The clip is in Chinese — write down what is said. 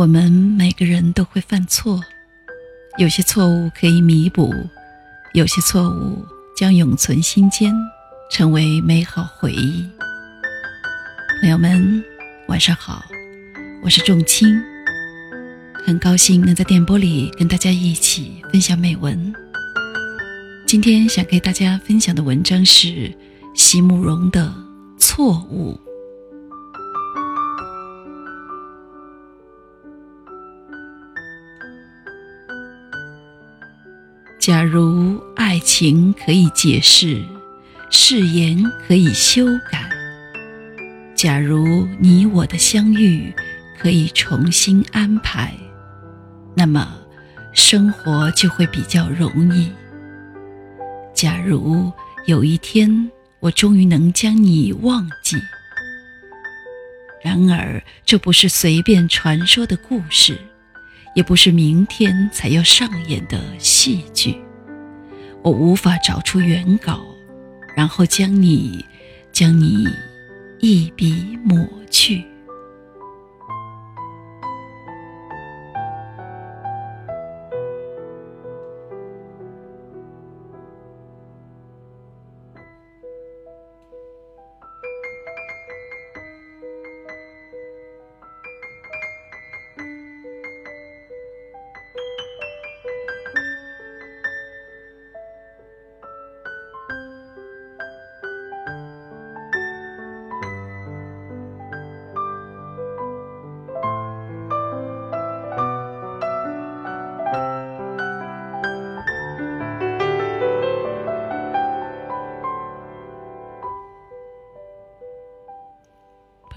我们每个人都会犯错，有些错误可以弥补，有些错误将永存心间，成为美好回忆。朋友们，晚上好，我是仲青，很高兴能在电波里跟大家一起分享美文。今天想给大家分享的文章是席慕容的《错误》。假如爱情可以解释，誓言可以修改；假如你我的相遇可以重新安排，那么生活就会比较容易。假如有一天我终于能将你忘记，然而这不是随便传说的故事。也不是明天才要上演的戏剧，我无法找出原稿，然后将你，将你一笔抹去。